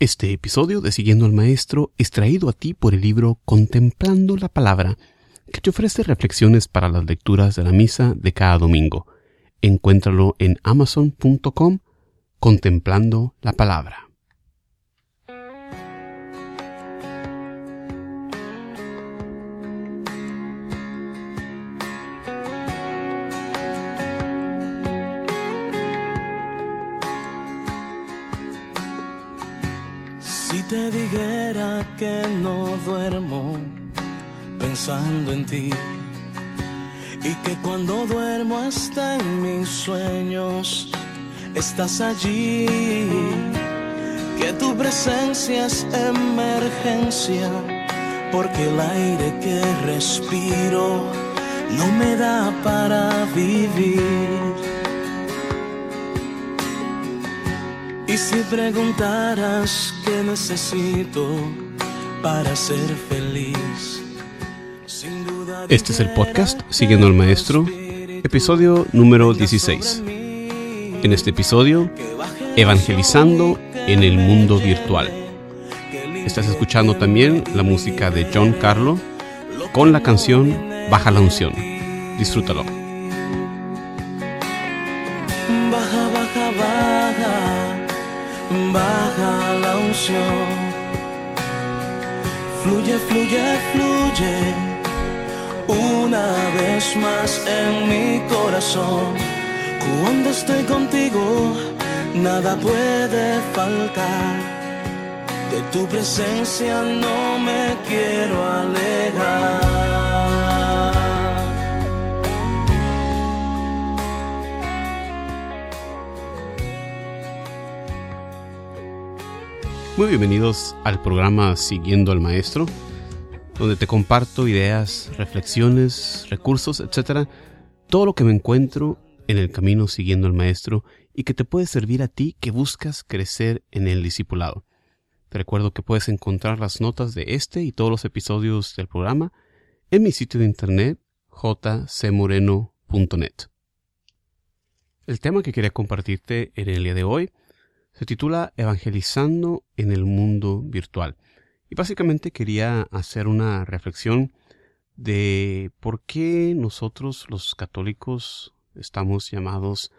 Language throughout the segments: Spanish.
Este episodio de Siguiendo al Maestro es traído a ti por el libro Contemplando la Palabra, que te ofrece reflexiones para las lecturas de la misa de cada domingo. Encuéntralo en amazon.com Contemplando la Palabra. Pensando en ti y que cuando duermo hasta en mis sueños estás allí, que tu presencia es emergencia porque el aire que respiro no me da para vivir. Y si preguntaras qué necesito para ser feliz, sin duda Este es el podcast Siguiendo al Maestro, episodio número 16. En este episodio, Evangelizando en el mundo virtual. Estás escuchando también la música de John Carlo con la canción Baja la unción. Disfrútalo. Baja, baja, baja baja la unción. Fluye, fluye, fluye, una vez más en mi corazón. Cuando estoy contigo, nada puede faltar. De tu presencia no me quiero alejar. Muy bienvenidos al programa Siguiendo al Maestro, donde te comparto ideas, reflexiones, recursos, etcétera, todo lo que me encuentro en el camino siguiendo al Maestro y que te puede servir a ti que buscas crecer en el discipulado. Te recuerdo que puedes encontrar las notas de este y todos los episodios del programa en mi sitio de internet jcmoreno.net. El tema que quería compartirte en el día de hoy se titula Evangelizando en el mundo virtual. Y básicamente quería hacer una reflexión de por qué nosotros los católicos estamos llamados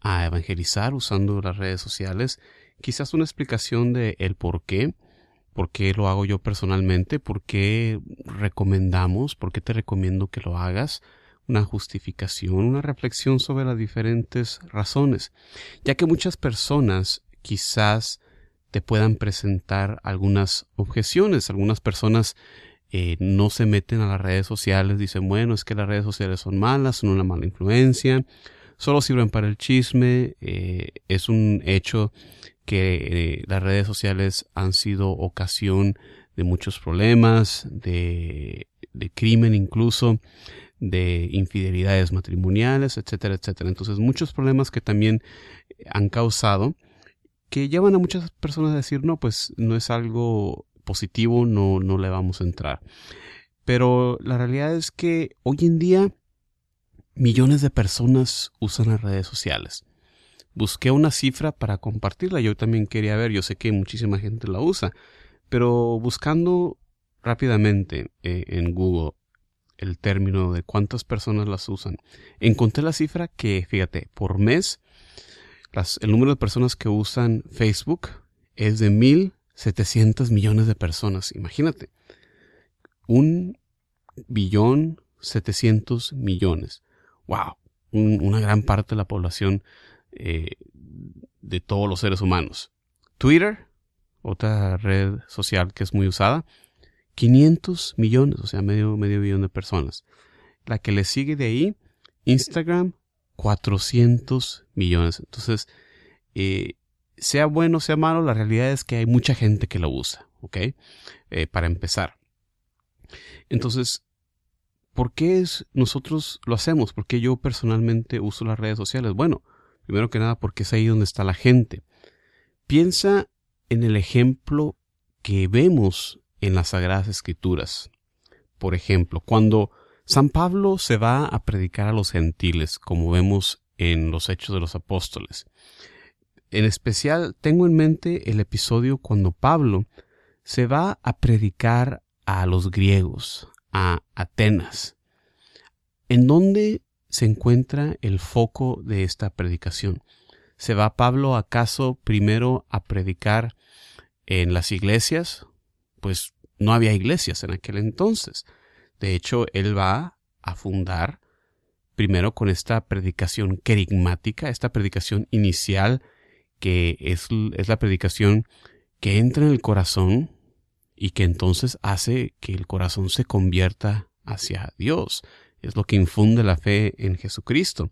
a evangelizar usando las redes sociales. Quizás una explicación de el por qué, por qué lo hago yo personalmente, por qué recomendamos, por qué te recomiendo que lo hagas, una justificación, una reflexión sobre las diferentes razones, ya que muchas personas quizás te puedan presentar algunas objeciones. Algunas personas eh, no se meten a las redes sociales, dicen, bueno, es que las redes sociales son malas, son una mala influencia, solo sirven para el chisme. Eh, es un hecho que eh, las redes sociales han sido ocasión de muchos problemas, de, de crimen incluso, de infidelidades matrimoniales, etcétera, etcétera. Entonces, muchos problemas que también han causado que llevan a muchas personas a decir, no, pues no es algo positivo, no, no le vamos a entrar. Pero la realidad es que hoy en día millones de personas usan las redes sociales. Busqué una cifra para compartirla, yo también quería ver, yo sé que muchísima gente la usa, pero buscando rápidamente eh, en Google el término de cuántas personas las usan, encontré la cifra que, fíjate, por mes el número de personas que usan Facebook es de 1.700 millones de personas. Imagínate. Un billón 700 millones. ¡Wow! una gran parte de la población eh, de todos los seres humanos. Twitter, otra red social que es muy usada, 500 millones, o sea, medio, medio billón de personas. La que le sigue de ahí, Instagram, 400 millones. Entonces, eh, sea bueno, sea malo, la realidad es que hay mucha gente que lo usa, ¿ok? Eh, para empezar. Entonces, ¿por qué nosotros lo hacemos? ¿Por qué yo personalmente uso las redes sociales? Bueno, primero que nada porque es ahí donde está la gente. Piensa en el ejemplo que vemos en las Sagradas Escrituras. Por ejemplo, cuando San Pablo se va a predicar a los gentiles, como vemos en los Hechos de los Apóstoles. en especial tengo en mente el episodio cuando Pablo se va a predicar a los griegos, a Atenas. ¿En dónde se encuentra el foco de esta predicación? ¿Se va Pablo acaso primero a predicar en las iglesias? Pues no había iglesias en aquel entonces. De hecho, él va a fundar primero con esta predicación querigmática, esta predicación inicial que es, es la predicación que entra en el corazón y que entonces hace que el corazón se convierta hacia Dios. Es lo que infunde la fe en Jesucristo.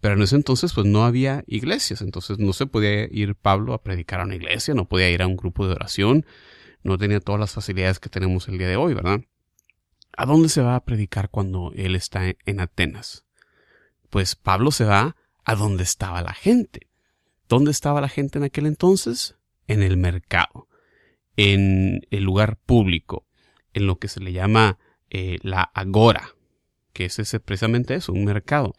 Pero en ese entonces pues no había iglesias, entonces no se podía ir Pablo a predicar a una iglesia, no podía ir a un grupo de oración, no tenía todas las facilidades que tenemos el día de hoy, ¿verdad? ¿A dónde se va a predicar cuando él está en Atenas? Pues Pablo se va a donde estaba la gente. ¿Dónde estaba la gente en aquel entonces? En el mercado, en el lugar público, en lo que se le llama eh, la agora, que es ese, precisamente eso, un mercado,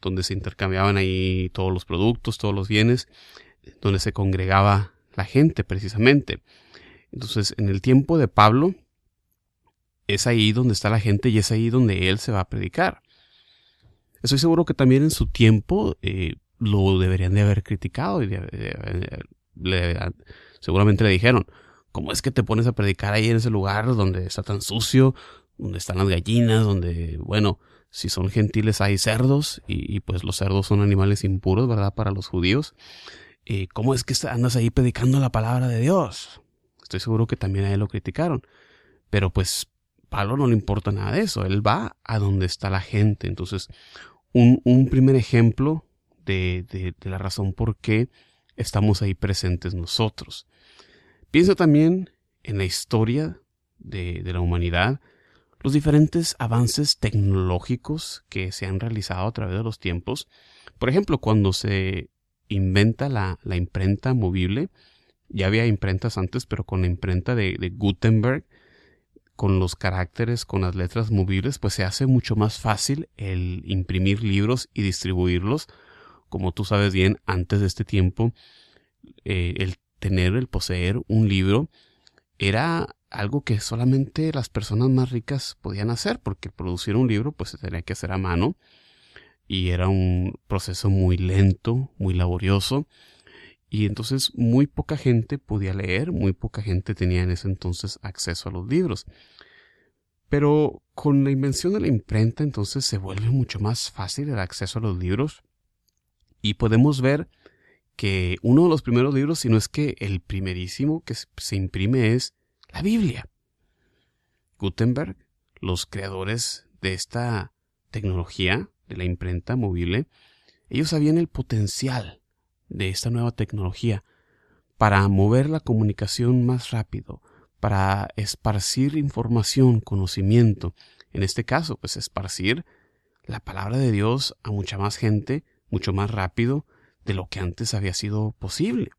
donde se intercambiaban ahí todos los productos, todos los bienes, donde se congregaba la gente precisamente. Entonces, en el tiempo de Pablo, es ahí donde está la gente y es ahí donde él se va a predicar. Estoy seguro que también en su tiempo eh, lo deberían de haber criticado y seguramente le dijeron, ¿cómo es que te pones a predicar ahí en ese lugar donde está tan sucio, donde están las gallinas, donde, bueno, si son gentiles hay cerdos y, pues los cerdos son animales impuros, ¿verdad? Para los judíos. Eh, ¿Cómo es que andas ahí predicando la palabra de Dios? Estoy seguro que también a él lo criticaron. Pero pues Pablo no le importa nada de eso. Él va a donde está la gente. Entonces, un, un primer ejemplo de, de, la razón por qué estamos ahí presentes nosotros. Piensa también en la historia de, de la humanidad los diferentes avances tecnológicos que se han realizado a través de los tiempos. Por ejemplo, cuando se inventa la, la imprenta movible, ya había imprentas antes, pero con la imprenta de, de, Gutenberg, con los caracteres, con las letras movibles, pues se hace mucho más fácil el imprimir libros y distribuirlos. Como tú sabes bien, antes de este tiempo, eh, el tener, el poseer un libro era algo que solamente las personas más ricas podían hacer, porque producir un libro pues se tenía que hacer a mano y era un proceso muy lento, muy laborioso y entonces muy poca gente podía leer, muy poca gente tenía en ese entonces acceso a los libros. Pero con la invención de la imprenta entonces se vuelve mucho más fácil el acceso a los libros y podemos ver que uno de los primeros libros, si no es que el primerísimo que se imprime es la Biblia. Gutenberg, los creadores de esta tecnología, de la imprenta movible, ellos sabían el potencial de esta nueva tecnología para mover la comunicación más rápido, para esparcir información, conocimiento, en este caso, pues esparcir la palabra de Dios a mucha más gente, mucho más rápido de lo que antes había sido posible.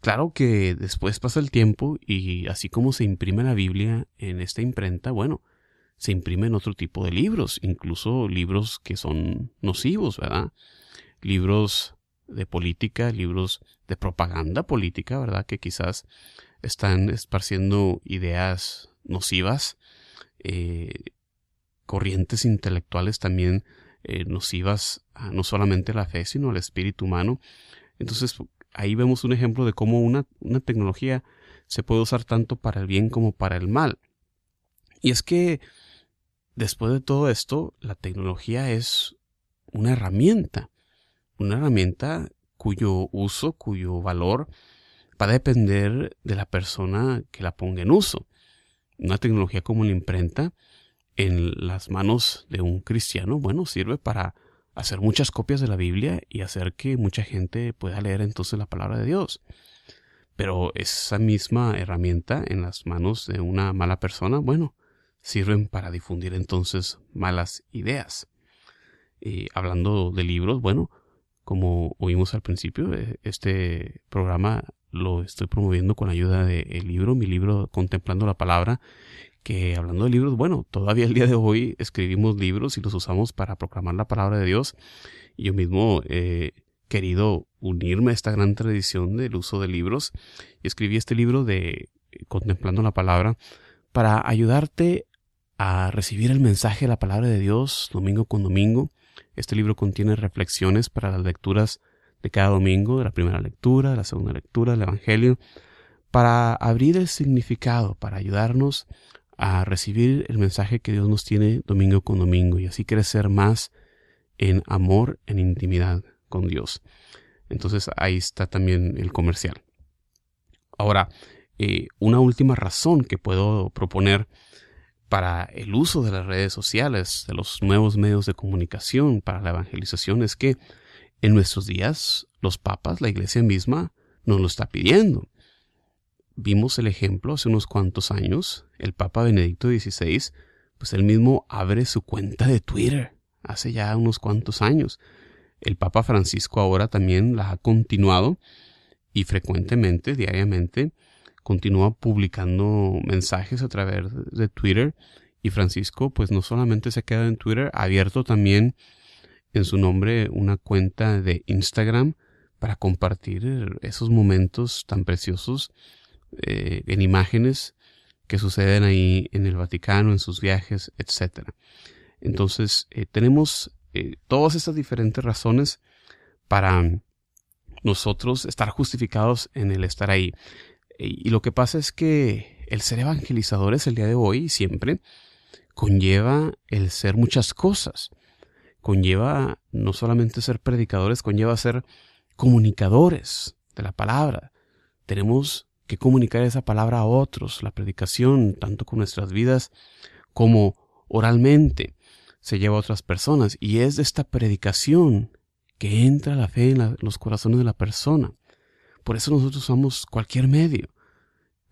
Claro que después pasa el tiempo y así como se imprime la Biblia en esta imprenta, bueno, se imprimen otro tipo de libros, incluso libros que son nocivos, ¿verdad? Libros de política, libros de propaganda política, ¿verdad? Que quizás están esparciendo ideas nocivas, eh, corrientes intelectuales también eh, nocivas a no solamente la fe, sino al espíritu humano. Entonces, ahí vemos un ejemplo de cómo una, una tecnología se puede usar tanto para el bien como para el mal. Y es que, después de todo esto, la tecnología es una herramienta, una herramienta cuyo uso, cuyo valor va a depender de la persona que la ponga en uso. Una tecnología como una imprenta en las manos de un cristiano, bueno, sirve para hacer muchas copias de la Biblia y hacer que mucha gente pueda leer entonces la palabra de Dios. Pero esa misma herramienta en las manos de una mala persona, bueno, sirven para difundir entonces malas ideas. Y hablando de libros, bueno, como oímos al principio, eh, este programa lo estoy promoviendo con ayuda del libro, mi libro Contemplando la Palabra, que hablando de libros, bueno, todavía el día de hoy escribimos libros y los usamos para proclamar la palabra de Dios. Yo mismo he querido unirme a esta gran tradición del uso de libros y escribí este libro de Contemplando la Palabra para ayudarte a recibir el mensaje de la palabra de Dios domingo con domingo. Este libro contiene reflexiones para las lecturas de cada domingo, de la primera lectura, de la segunda lectura, del Evangelio, para abrir el significado, para ayudarnos a recibir el mensaje que Dios nos tiene domingo con domingo y así crecer más en amor, en intimidad con Dios. Entonces ahí está también el comercial. Ahora, eh, una última razón que puedo proponer para el uso de las redes sociales, de los nuevos medios de comunicación para la evangelización es que en nuestros días los papas, la iglesia misma, nos lo está pidiendo. Vimos el ejemplo hace unos cuantos años, el Papa Benedicto XVI, pues él mismo abre su cuenta de Twitter hace ya unos cuantos años. El Papa Francisco ahora también la ha continuado y frecuentemente, diariamente, continúa publicando mensajes a través de Twitter y Francisco pues no solamente se queda en Twitter, ha abierto también en su nombre una cuenta de Instagram para compartir esos momentos tan preciosos eh, en imágenes que suceden ahí en el Vaticano, en sus viajes, etc. Entonces eh, tenemos eh, todas estas diferentes razones para nosotros estar justificados en el estar ahí. Y lo que pasa es que el ser evangelizadores el día de hoy siempre conlleva el ser muchas cosas. Conlleva no solamente ser predicadores, conlleva ser comunicadores de la palabra. Tenemos que comunicar esa palabra a otros, la predicación, tanto con nuestras vidas como oralmente, se lleva a otras personas. Y es de esta predicación que entra la fe en los corazones de la persona. Por eso nosotros usamos cualquier medio,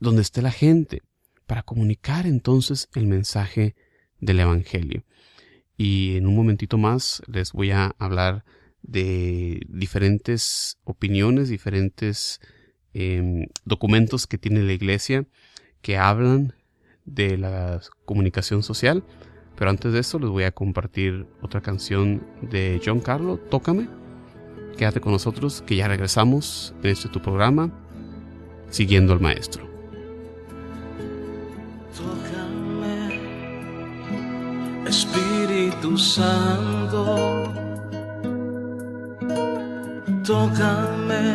donde esté la gente, para comunicar entonces el mensaje del Evangelio. Y en un momentito más les voy a hablar de diferentes opiniones, diferentes em, documentos que tiene la Iglesia que hablan de la comunicación social. Pero antes de eso les voy a compartir otra canción de John Carlo, Tócame. Quédate con nosotros que ya regresamos en este tu programa, siguiendo al maestro. Tócame, Espíritu Santo. Tócame,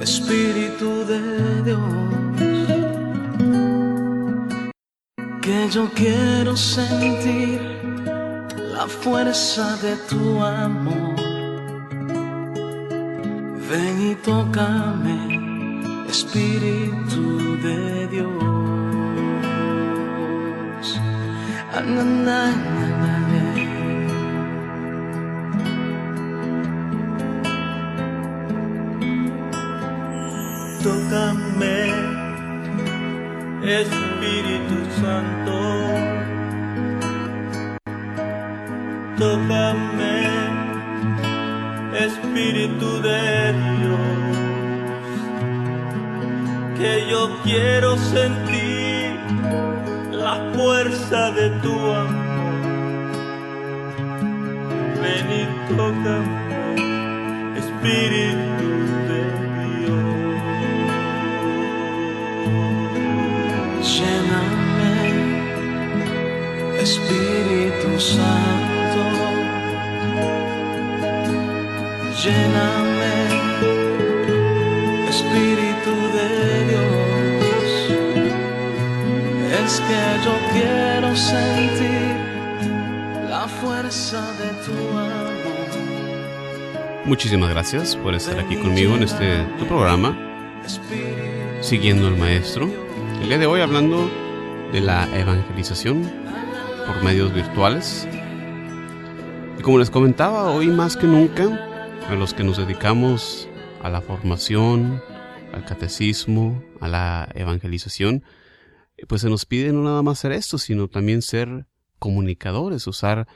Espíritu de Dios. Que yo quiero sentir la fuerza de tu amor. Ven y tócame, Espíritu de Dios. Ah, na, na, na, na, na. Tócame, Espíritu Santo. Tócame, quiero sentir la fuerza de tu amor. Ven y tócame, Espíritu de Dios. Lléname, Espíritu Santo. Lléname, Espíritu de Dios. Es que yo quiero sentir la fuerza de tu amor. Muchísimas gracias por estar aquí conmigo en este tu programa, siguiendo al maestro. El día de hoy hablando de la evangelización por medios virtuales. Y como les comentaba, hoy más que nunca, a los que nos dedicamos a la formación, al catecismo, a la evangelización, pues se nos pide no nada más ser esto, sino también ser comunicadores, usar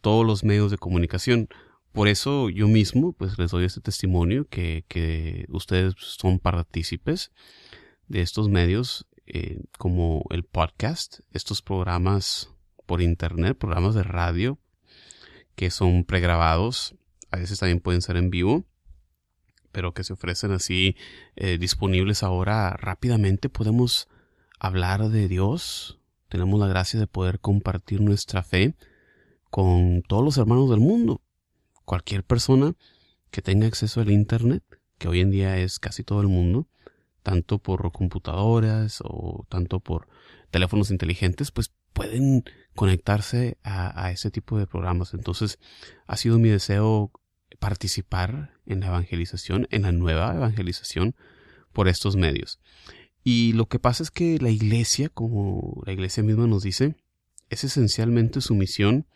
todos los medios de comunicación. Por eso yo mismo pues les doy este testimonio que, que ustedes son partícipes de estos medios eh, como el podcast, estos programas por internet, programas de radio que son pregrabados a veces también pueden ser en vivo, pero que se ofrecen así eh, disponibles ahora rápidamente. Podemos hablar de Dios. Tenemos la gracia de poder compartir nuestra fe con todos los hermanos del mundo. Cualquier persona que tenga acceso al Internet, que hoy en día es casi todo el mundo, tanto por computadoras o tanto por teléfonos inteligentes, pues pueden conectarse a, ese tipo de programas. Entonces, ha sido mi deseo participar en la evangelización, en la nueva evangelización por estos medios. Y lo que pasa es que la iglesia, como la iglesia misma nos dice, es esencialmente su misión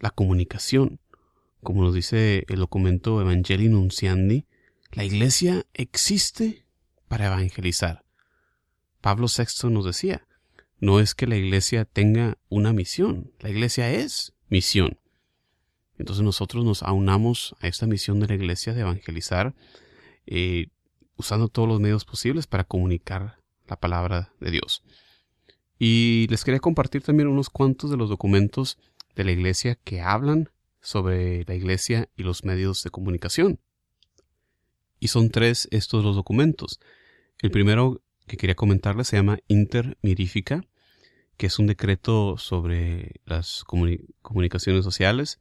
la comunicación. Como nos dice el documento Evangelii Nunciandi, la iglesia existe para evangelizar. Pablo VI nos decía, no es que la iglesia tenga una misión, la iglesia es misión. Entonces nosotros nos aunamos a esta misión de la iglesia de evangelizar, eh, usando todos los medios posibles para comunicar la palabra de Dios. Y les quería compartir también unos cuantos de los documentos de la iglesia que hablan sobre la iglesia y los medios de comunicación. Y son tres estos los documentos. El primero que quería comentarles se llama Inter Mirifica, que es un decreto sobre las comunicaciones sociales.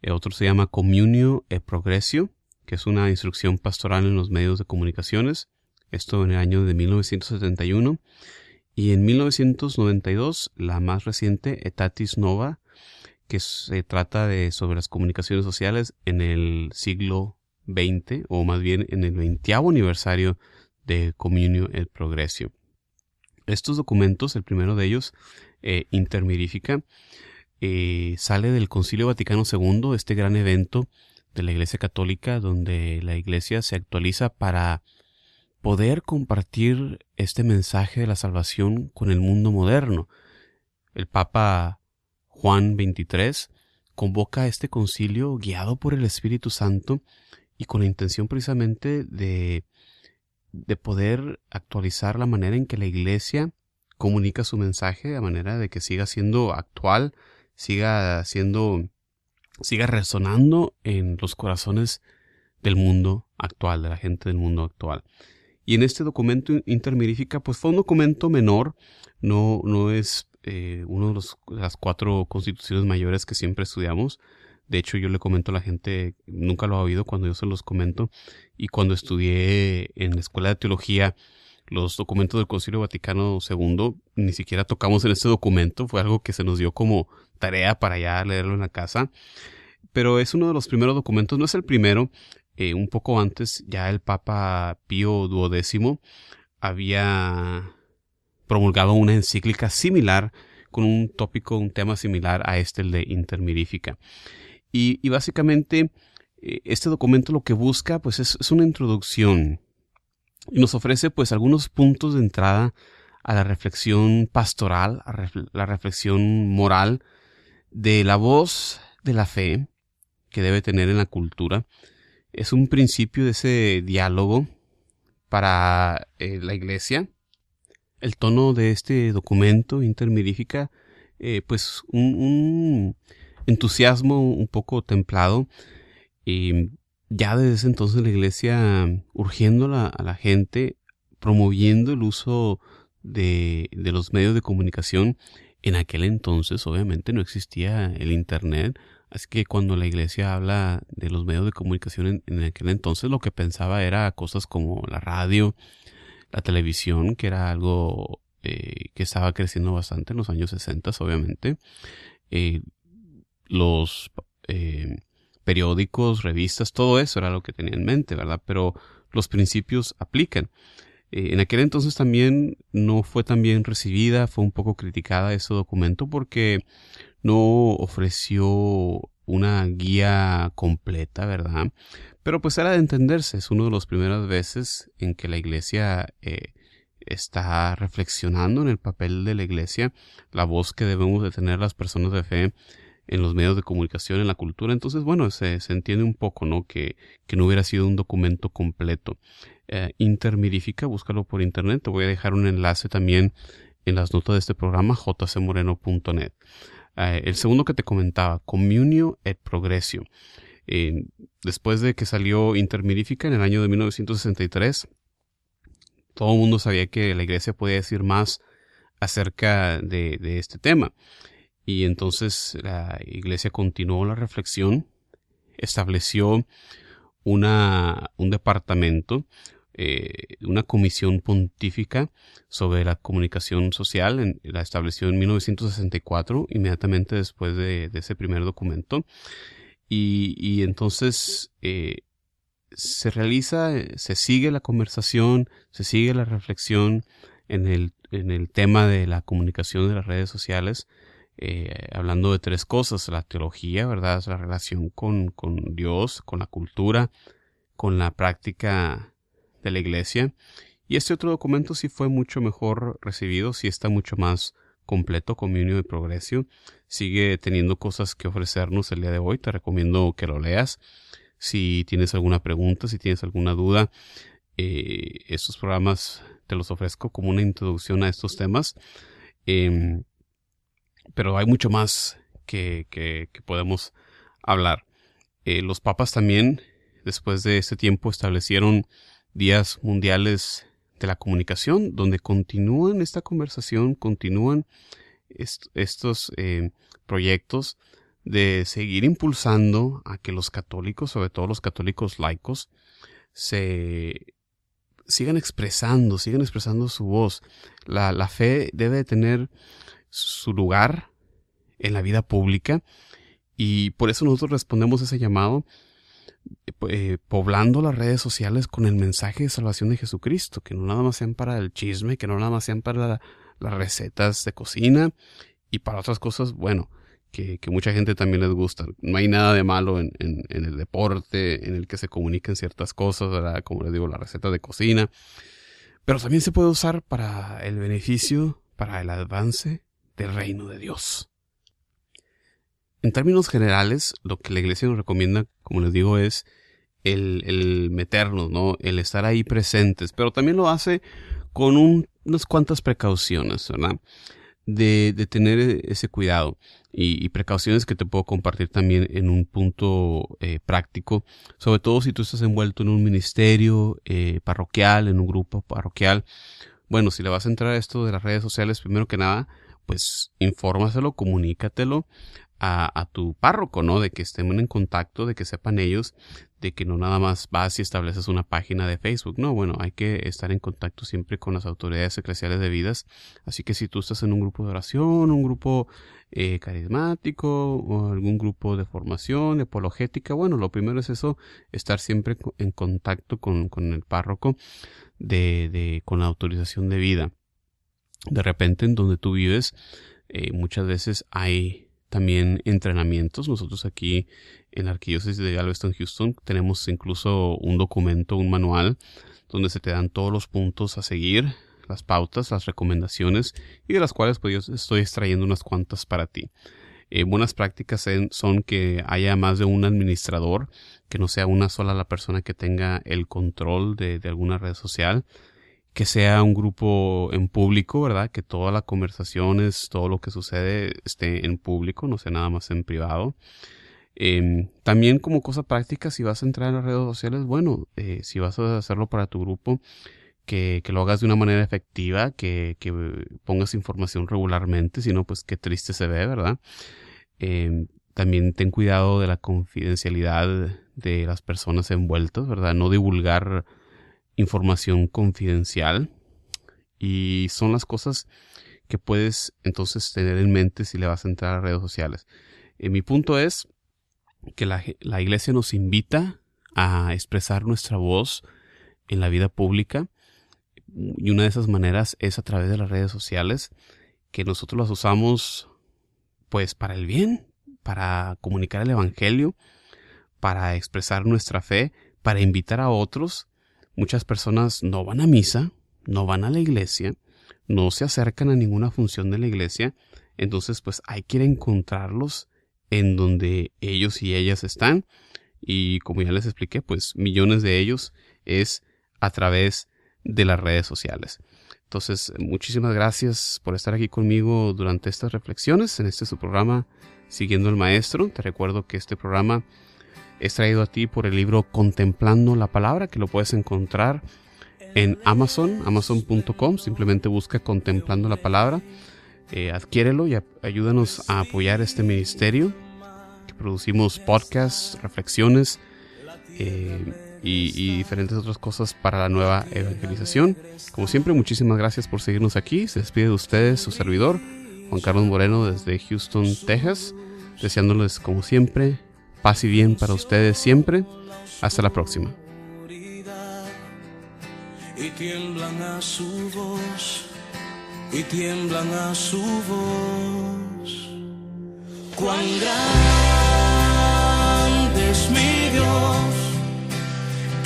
El otro se llama Communio e Progresio, que es una instrucción pastoral en los medios de comunicaciones. Esto en el año de 1971. Y en 1992, la más reciente, Etatis Nova, que se trata de sobre las comunicaciones sociales en el siglo XX, o más bien en el 20 aniversario de Communio et Progresio. Estos documentos, el primero de ellos, eh, Intermirifica, eh, sale del Concilio Vaticano II, este gran evento de la Iglesia Católica, donde la Iglesia se actualiza para poder compartir este mensaje de la salvación con el mundo moderno. El Papa Juan 23 convoca este concilio guiado por el Espíritu Santo y con la intención precisamente de, de poder actualizar la manera en que la Iglesia comunica su mensaje de manera de que siga siendo actual, siga siendo, siga resonando en los corazones del mundo actual, de la gente del mundo actual. Y en este documento intermirífica, pues fue un documento menor, no, no es eh, uno de, las cuatro constituciones mayores que siempre estudiamos. De hecho, yo le comento a la gente, nunca lo ha oído cuando yo se los comento. Y cuando estudié en la Escuela de Teología los documentos del Concilio Vaticano II, ni siquiera tocamos en este documento. Fue algo que se nos dio como tarea para ya leerlo en la casa. Pero es uno de los primeros documentos, no es el primero. Eh, un poco antes, ya el Papa Pío XII había promulgado una encíclica similar con un tópico, un tema similar a este, el de intermirífica. Y, básicamente eh, este documento lo que busca pues es, una introducción y nos ofrece pues algunos puntos de entrada a la reflexión pastoral, a la reflexión moral de la voz de la fe que debe tener en la cultura. Es un principio de ese diálogo para eh, la iglesia el tono de este documento intermirífica, eh, pues un, entusiasmo un poco templado. Y ya desde ese entonces la iglesia urgiendo a la gente, promoviendo el uso de, de los medios de comunicación. En aquel entonces obviamente no existía el Internet, Así que cuando la iglesia habla de los medios de comunicación en, aquel entonces, lo que pensaba era cosas como la radio, la televisión, que era algo eh, que estaba creciendo bastante en los años 60, obviamente. Eh, los eh, periódicos, revistas, todo eso era lo que tenía en mente, ¿verdad? Pero los principios aplican. En aquel entonces también no fue tan bien recibida, fue un poco criticada ese documento porque no ofreció una guía completa, ¿verdad? Pero pues era de entenderse, es una de las primeras veces en que la iglesia eh, está reflexionando en el papel de la iglesia, la voz que debemos de tener las personas de fe en los medios de comunicación, en la cultura. Entonces, bueno, se, entiende un poco, ¿no? Que, que, no hubiera sido un documento completo. Eh, Intermirifica, búscalo por internet. Te voy a dejar un enlace también en las notas de este programa, jcmoreno.net. Eh, el segundo que te comentaba, Communio et Progresio. Eh, después de que salió Intermirífica en el año de 1963, todo el mundo sabía que la iglesia podía decir más acerca de, este tema. Y entonces la iglesia continuó la reflexión, estableció una, un departamento, eh, una comisión pontífica sobre la comunicación social, la estableció en 1964, inmediatamente después de, ese primer documento. Y, entonces eh, se realiza, se sigue la conversación, se sigue la reflexión en el, en el tema de la comunicación de las redes sociales, eh, hablando de tres cosas, la teología, ¿verdad? La relación con, con Dios, con la cultura, con la práctica de la iglesia. Y este otro documento sí fue mucho mejor recibido, sí está mucho más completo, Comunio de Progreso. Sigue teniendo cosas que ofrecernos el día de hoy. Te recomiendo que lo leas. Si tienes alguna pregunta, si tienes alguna duda, eh, estos programas te los ofrezco como una introducción a estos temas. Em, pero hay mucho más que, que, podemos hablar. Eh, los papas también, después de este tiempo, establecieron días mundiales de la comunicación, donde continúan esta conversación, continúan estos eh, proyectos de seguir impulsando a que los católicos, sobre todo los católicos laicos, se sigan expresando, sigan expresando su voz. La, la fe debe tener su lugar en la vida pública y por eso nosotros respondemos ese llamado eh, poblando las redes sociales con el mensaje de salvación de Jesucristo, que no nada más sean para el chisme, que no nada más sean para las recetas de cocina y para otras cosas, bueno, que, mucha gente también les gusta. No hay nada de malo en, el deporte, en el que se comuniquen ciertas cosas, como les digo, la receta de cocina. Pero también se puede usar para el beneficio, para el avance del reino de Dios. En términos generales, lo que la iglesia nos recomienda, como les digo, es el, meternos, ¿no? El estar ahí presentes, pero también lo hace con unas cuantas precauciones, ¿verdad? De, de tener ese cuidado y, precauciones que te puedo compartir también en un punto eh, práctico, sobre todo si tú estás envuelto en un ministerio eh, parroquial, en un grupo parroquial. Bueno, si le vas a entrar a esto de las redes sociales, primero que nada, pues infórmaselo, comunícatelo a, tu párroco, ¿no? De que estén en contacto, de que sepan ellos, de que no nada más vas y estableces una página de Facebook. No, bueno, hay que estar en contacto siempre con las autoridades eclesiales de vidas. Así que si tú estás en un grupo de oración, un grupo eh, carismático o algún grupo de formación, de apologética, bueno, lo primero es eso, estar siempre en contacto con, con el párroco de, de, con la autorización de vida. De repente en donde tú vives, eh, muchas veces hay también entrenamientos. Nosotros aquí en la Arquidiócesis de Galveston, Houston, tenemos incluso un documento, un manual, donde se te dan todos los puntos a seguir, las pautas, las recomendaciones, y de las cuales pues yo estoy extrayendo unas cuantas para ti. Eh, buenas prácticas son que haya más de un administrador, que no sea una sola la persona que tenga el control de, de alguna red social, que sea un grupo en público, ¿verdad? Que toda la conversación es, todo lo que sucede esté en público, no sea nada más en privado. Em, también como cosa práctica, si vas a entrar en las redes sociales, bueno, eh, si vas a hacerlo para tu grupo, que, que lo hagas de una manera efectiva, que, que, pongas información regularmente, si no, pues qué triste se ve, ¿verdad? Em, también ten cuidado de la confidencialidad de las personas envueltas, ¿verdad? No divulgar información confidencial y son las cosas que puedes entonces tener en mente si le vas a entrar a redes sociales. Eh, mi punto es que la, la, iglesia nos invita a expresar nuestra voz en la vida pública y una de esas maneras es a través de las redes sociales que nosotros las usamos pues para el bien, para comunicar el Evangelio, para expresar nuestra fe, para invitar a otros Muchas personas no van a misa, no van a la iglesia, no se acercan a ninguna función de la iglesia, entonces pues hay que encontrarlos en donde ellos y ellas están y como ya les expliqué pues millones de ellos es a través de las redes sociales. Entonces muchísimas gracias por estar aquí conmigo durante estas reflexiones en este su programa Siguiendo al Maestro. Te recuerdo que este programa es traído a ti por el libro Contemplando la Palabra, que lo puedes encontrar en Amazon, amazon.com. Simplemente busca Contemplando la Palabra. Eh, adquiérelo y ayúdanos a apoyar este ministerio. Que producimos podcasts, reflexiones eh, y, y, diferentes otras cosas para la nueva evangelización. Como siempre, muchísimas gracias por seguirnos aquí. Se despide de ustedes su servidor, Juan Carlos Moreno, desde Houston, Texas. Deseándoles, como siempre, paz y bien para ustedes siempre. Hasta la próxima. Y tiemblan a su voz, y tiemblan a su voz. Cuán grande es mi Dios,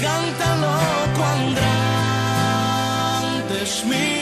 cántalo, cuán grande es mi Dios.